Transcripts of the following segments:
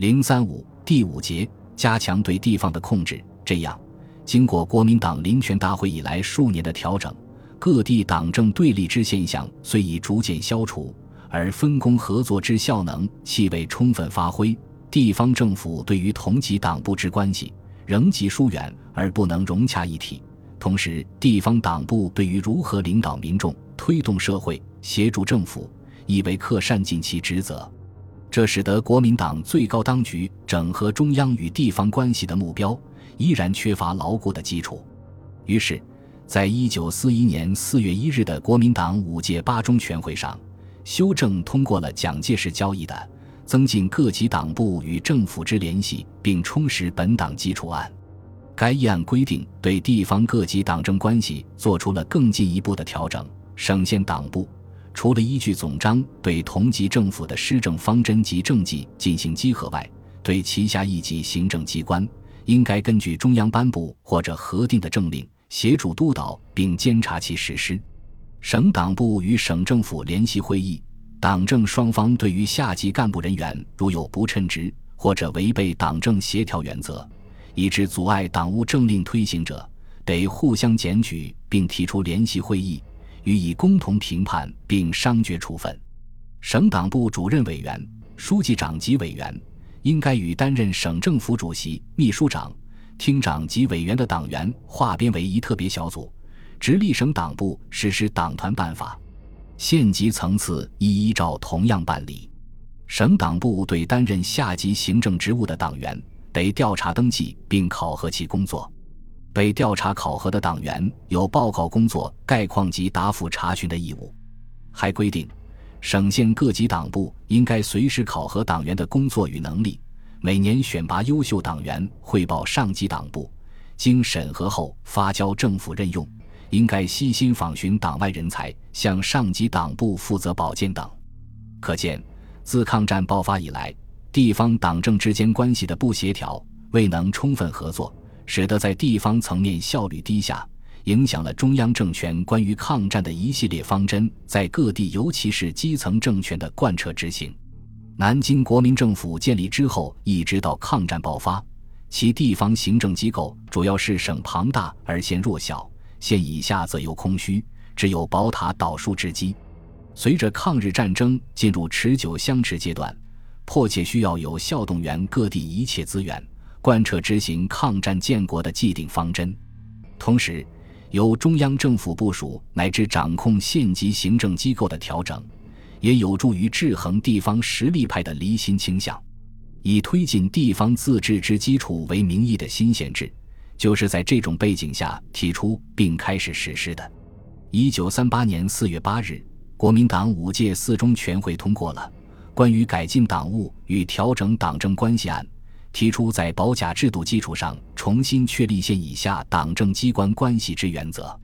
零三五第五节，加强对地方的控制。这样，经过国民党临权大会以来数年的调整，各地党政对立之现象虽已逐渐消除，而分工合作之效能气味充分发挥。地方政府对于同级党部之关系仍极疏远而不能融洽一体。同时，地方党部对于如何领导民众、推动社会、协助政府，亦为恪善尽其职责。这使得国民党最高当局整合中央与地方关系的目标依然缺乏牢固的基础。于是，在一九四一年四月一日的国民党五届八中全会上，修正通过了蒋介石交易的增进各级党部与政府之联系，并充实本党基础案。该议案规定，对地方各级党政关系做出了更进一步的调整，省县党部。除了依据总章对同级政府的施政方针及政绩进行稽核外，对旗下一级行政机关，应该根据中央颁布或者核定的政令，协助督导并监察其实施。省党部与省政府联席会议，党政双方对于下级干部人员如有不称职或者违背党政协调原则，以致阻碍党务政令推行者，得互相检举并提出联席会议。予以共同评判并商决处分。省党部主任委员、书记长级委员应该与担任省政府主席、秘书长、厅长级委员的党员划编为一特别小组，直隶省党部实施党团办法。县级层次亦依照同样办理。省党部对担任下级行政职务的党员，得调查登记并考核其工作。被调查考核的党员有报告工作概况及答复查询的义务，还规定，省县各级党部应该随时考核党员的工作与能力，每年选拔优秀党员汇报上级党部，经审核后发交政府任用。应该悉心访询党外人才，向上级党部负责保荐等。可见，自抗战爆发以来，地方党政之间关系的不协调，未能充分合作。使得在地方层面效率低下，影响了中央政权关于抗战的一系列方针在各地，尤其是基层政权的贯彻执行。南京国民政府建立之后，一直到抗战爆发，其地方行政机构主要是省庞大而县弱小，县以下则又空虚，只有宝塔倒树之机。随着抗日战争进入持久相持阶段，迫切需要有效动员各地一切资源。贯彻执行抗战建国的既定方针，同时由中央政府部署乃至掌控县级行政机构的调整，也有助于制衡地方实力派的离心倾向。以推进地方自治之基础为名义的新县制，就是在这种背景下提出并开始实施的。一九三八年四月八日，国民党五届四中全会通过了《关于改进党务与调整党政关系案》。提出在保甲制度基础上重新确立县以下党政机关关系之原则。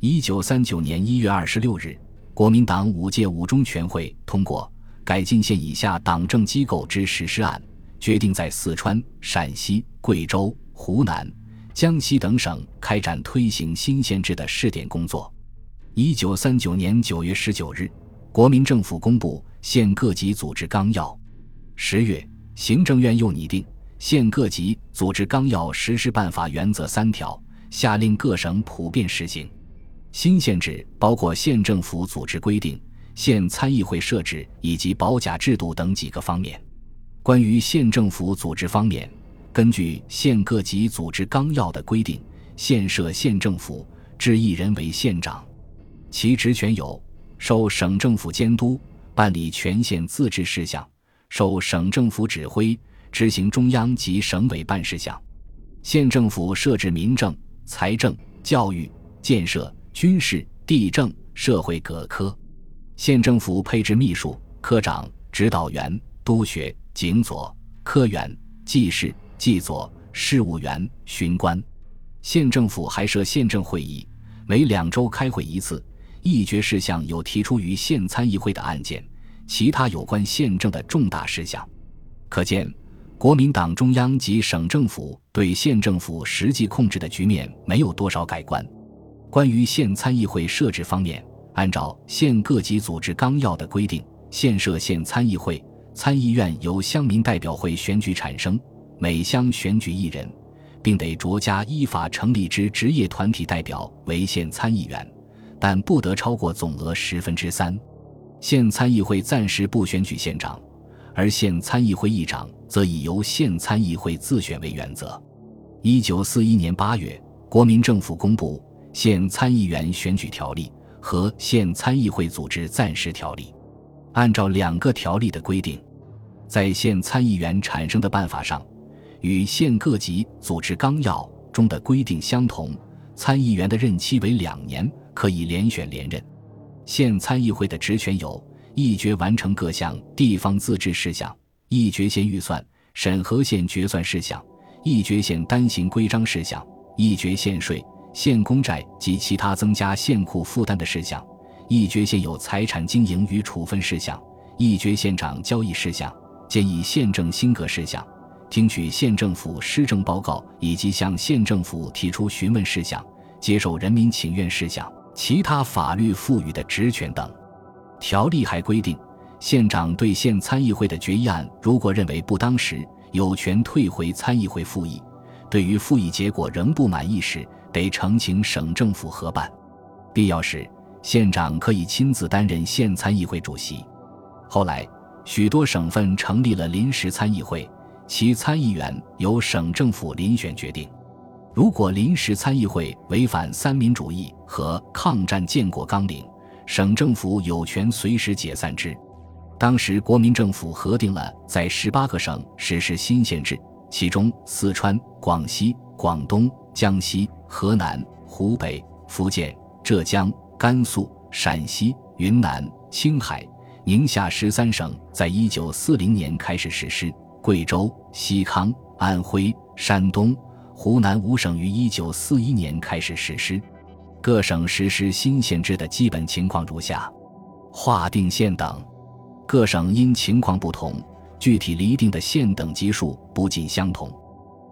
一九三九年一月二十六日，国民党五届五中全会通过《改进县以下党政机构之实施案》，决定在四川、陕西、贵州、湖南、江西等省开展推行新县制的试点工作。一九三九年九月十九日，国民政府公布县各级组织纲要。十月，行政院又拟定。县各级组织纲要实施办法原则三条，下令各省普遍实行。新县制包括县政府组织规定、县参议会设置以及保甲制度等几个方面。关于县政府组织方面，根据县各级组织纲要的规定，县设县政府，置一人为县长，其职权有：受省政府监督，办理全县自治事项，受省政府指挥。执行中央及省委办事项，县政府设置民政、财政、教育、建设、军事、地政、社会各科。县政府配置秘书、科长、指导员、督学、警佐、科员、记事、记佐、事务员、巡官。县政府还设县政会议，每两周开会一次，议决事项有提出于县参议会的案件，其他有关县政的重大事项。可见。国民党中央及省政府对县政府实际控制的局面没有多少改观。关于县参议会设置方面，按照县各级组织纲要的规定，县设县参议会，参议院由乡民代表会选举产生，每乡选举一人，并得酌加依法成立之职业团体代表为县参议员，但不得超过总额十分之三。县参议会暂时不选举县长，而县参议会议长则以由县参议会自选为原则。一九四一年八月，国民政府公布《县参议员选举条例》和《县参议会组织暂时条例》。按照两个条例的规定，在县参议员产生的办法上，与县各级组织纲要中的规定相同。参议员的任期为两年，可以连选连任。县参议会的职权有：一决完成各项地方自治事项，一决县预算，审核县决算事项，一决县单行规章事项，一决县税、县公债及其他增加县库负担的事项，一决县有财产经营与处分事项，一决县长交易事项，建议县政新革事项，听取县政府施政报告以及向县政府提出询问事项，接受人民请愿事项。其他法律赋予的职权等，条例还规定，县长对县参议会的决议案，如果认为不当时，有权退回参议会复议；对于复议结果仍不满意时，得呈请省政府核办。必要时，县长可以亲自担任县参议会主席。后来，许多省份成立了临时参议会，其参议员由省政府遴选决定。如果临时参议会违反三民主义和抗战建国纲领，省政府有权随时解散之。当时国民政府核定了在十八个省实施新县制，其中四川、广西、广东、江西、河南、湖北、福建、浙江、甘肃、陕西、云南、青海、宁夏十三省在一九四零年开始实施，贵州、西康、安徽、山东。湖南五省于一九四一年开始实施，各省实施新县制的基本情况如下：划定县等，各省因情况不同，具体厘定的县等级数不尽相同。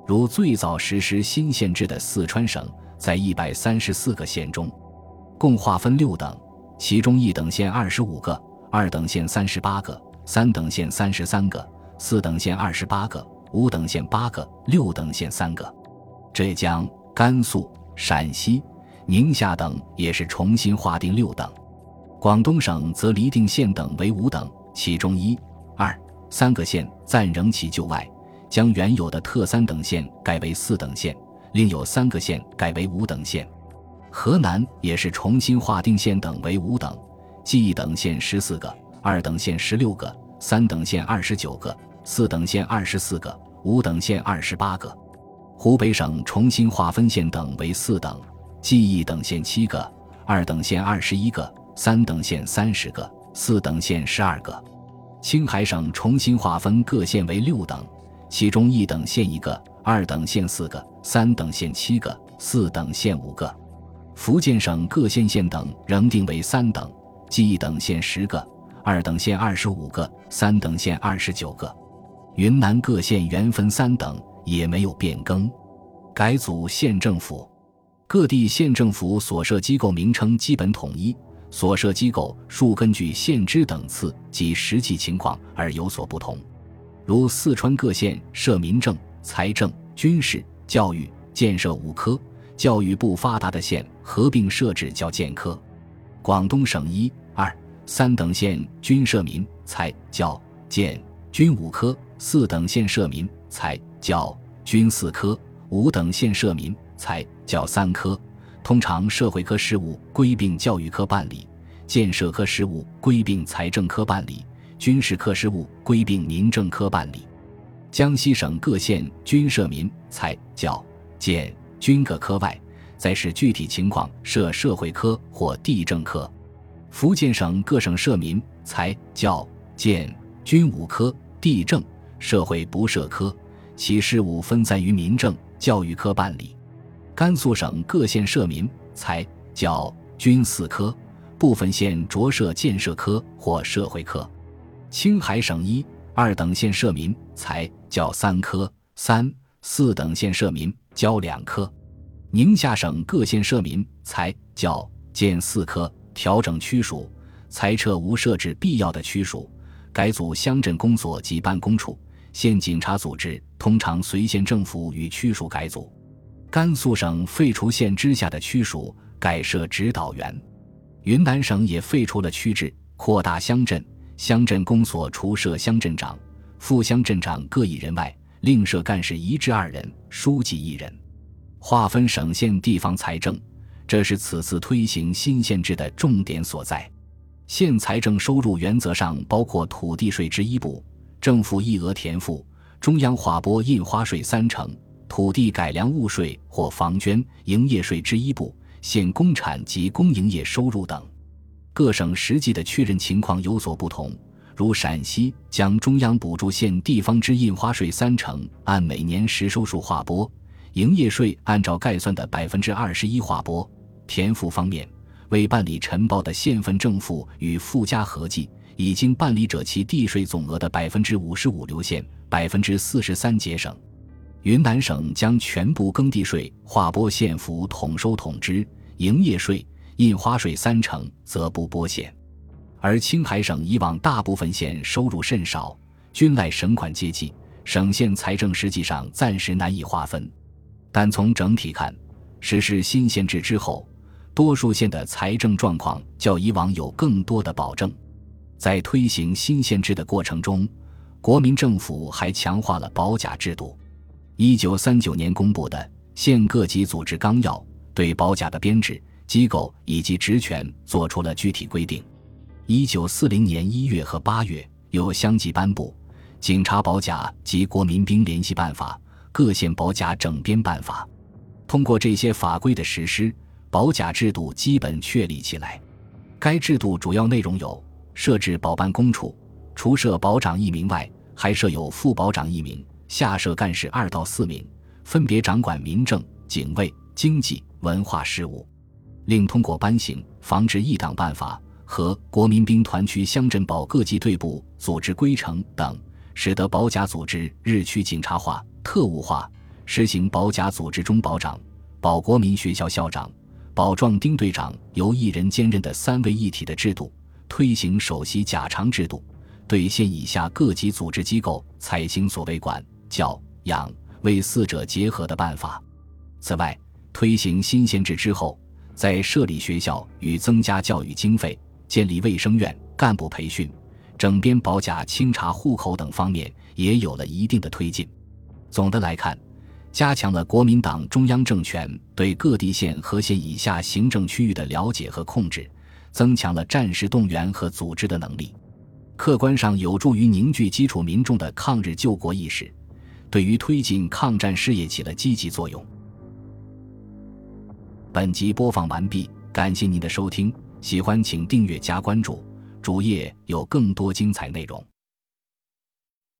如最早实施新县制的四川省，在一百三十四个县中，共划分六等，其中一等县二十五个，二等县三十八个，三等县三十三个，四等县二十八个，五等县八个，六等县三个。浙江、甘肃、陕西、宁夏等也是重新划定六等，广东省则厘定县等为五等，其中一、二、三个县暂仍其旧外，将原有的特三等县改为四等县，另有三个县改为五等县。河南也是重新划定县等为五等，即一等县十四个，二等县十六个，三等县二十九个，四等县二十四个，五等县二十八个。湖北省重新划分县等为四等，记一等县七个，二等县二十一个，三等县三十个，四等县十二个。青海省重新划分各县为六等，其中一等县一个，二等县四个，三等县七个，四等县五个。福建省各县县等仍定为三等，记一等县十个，二等县二十五个，三等县二十九个。云南各县原分三等。也没有变更，改组县政府，各地县政府所设机构名称基本统一，所设机构数根据县知等次及实际情况而有所不同。如四川各县设民政、财政、军事、教育、建设五科，教育不发达的县合并设置叫建科。广东省一、二、三等县均设民、财、教、建、军五科，四等县设民、财。教军四科，五等县设民财教三科，通常社会科事务归并教育科办理，建设科事务归并财政科办理，军事科事务归并民政科办理。江西省各县均设民财教建军各科外，再视具体情况设社会科或地政科。福建省各省设民财教建军五科，地政社会不设科。其事务分散于民政、教育科办理。甘肃省各县设民财教军四科，部分县着设建设科或社会科。青海省一、二等县设民财教三科，三、四等县设民教两科。宁夏省各县设民财教建四科，调整区属，裁撤无设置必要的区属，改组乡镇公所及办公处，县警察组织通常随县政府与区属改组。甘肃省废除县之下的区属，改设指导员。云南省也废除了区制，扩大乡镇。乡镇公所除设乡镇长、副乡镇长各一人外，另设干事一至二人，书记一人。划分省县地方财政，这是此次推行新县制的重点所在。县财政收入原则上包括土地税之一部，政府一额田赋，中央划拨印花税三成，土地改良物税或房捐、营业税之一部，县公产及公营业收入等。各省实际的确认情况有所不同，如陕西将中央补助县地方之印花税三成，按每年实收数划拨；营业税按照概算的百分之二十一划拨。田赋方面，未办理晨报的县份政府与附加合计，已经办理者其地税总额的百分之五十五留县，百分之四十三节省。云南省将全部耕地税划拨县府统收统支，营业税。印花税三成则不拨县，而青海省以往大部分县收入甚少，均赖省款接济，省县财政实际上暂时难以划分。但从整体看，实施新县制之后，多数县的财政状况较以往有更多的保证。在推行新县制的过程中，国民政府还强化了保甲制度。一九三九年公布的《县各级组织纲要》对保甲的编制。机构以及职权作出了具体规定。一九四零年一月和八月，又相继颁布《警察保甲及国民兵联系办法》《各县保甲整编办法》。通过这些法规的实施，保甲制度基本确立起来。该制度主要内容有：设置保办公处，除设保长一名外，还设有副保长一名，下设干事二到四名，分别掌管民政、警卫、经济、文化事务。另通过颁行《防止异党办法》和《国民兵团区乡镇保各级队部组织规程》等，使得保甲组织日趋警察化、特务化，实行保甲组织中保长、保国民学校校长、保壮丁队长由一人兼任的三位一体的制度，推行首席甲长制度，对县以下各级组织机构采行所谓管教养为四者结合的办法。此外，推行新县制之后。在设立学校与增加教育经费、建立卫生院、干部培训、整编保甲、清查户口等方面也有了一定的推进。总的来看，加强了国民党中央政权对各地县和县以下行政区域的了解和控制，增强了战时动员和组织的能力，客观上有助于凝聚基础民众的抗日救国意识，对于推进抗战事业起了积极作用。本集播放完毕，感谢您的收听，喜欢请订阅加关注，主页有更多精彩内容。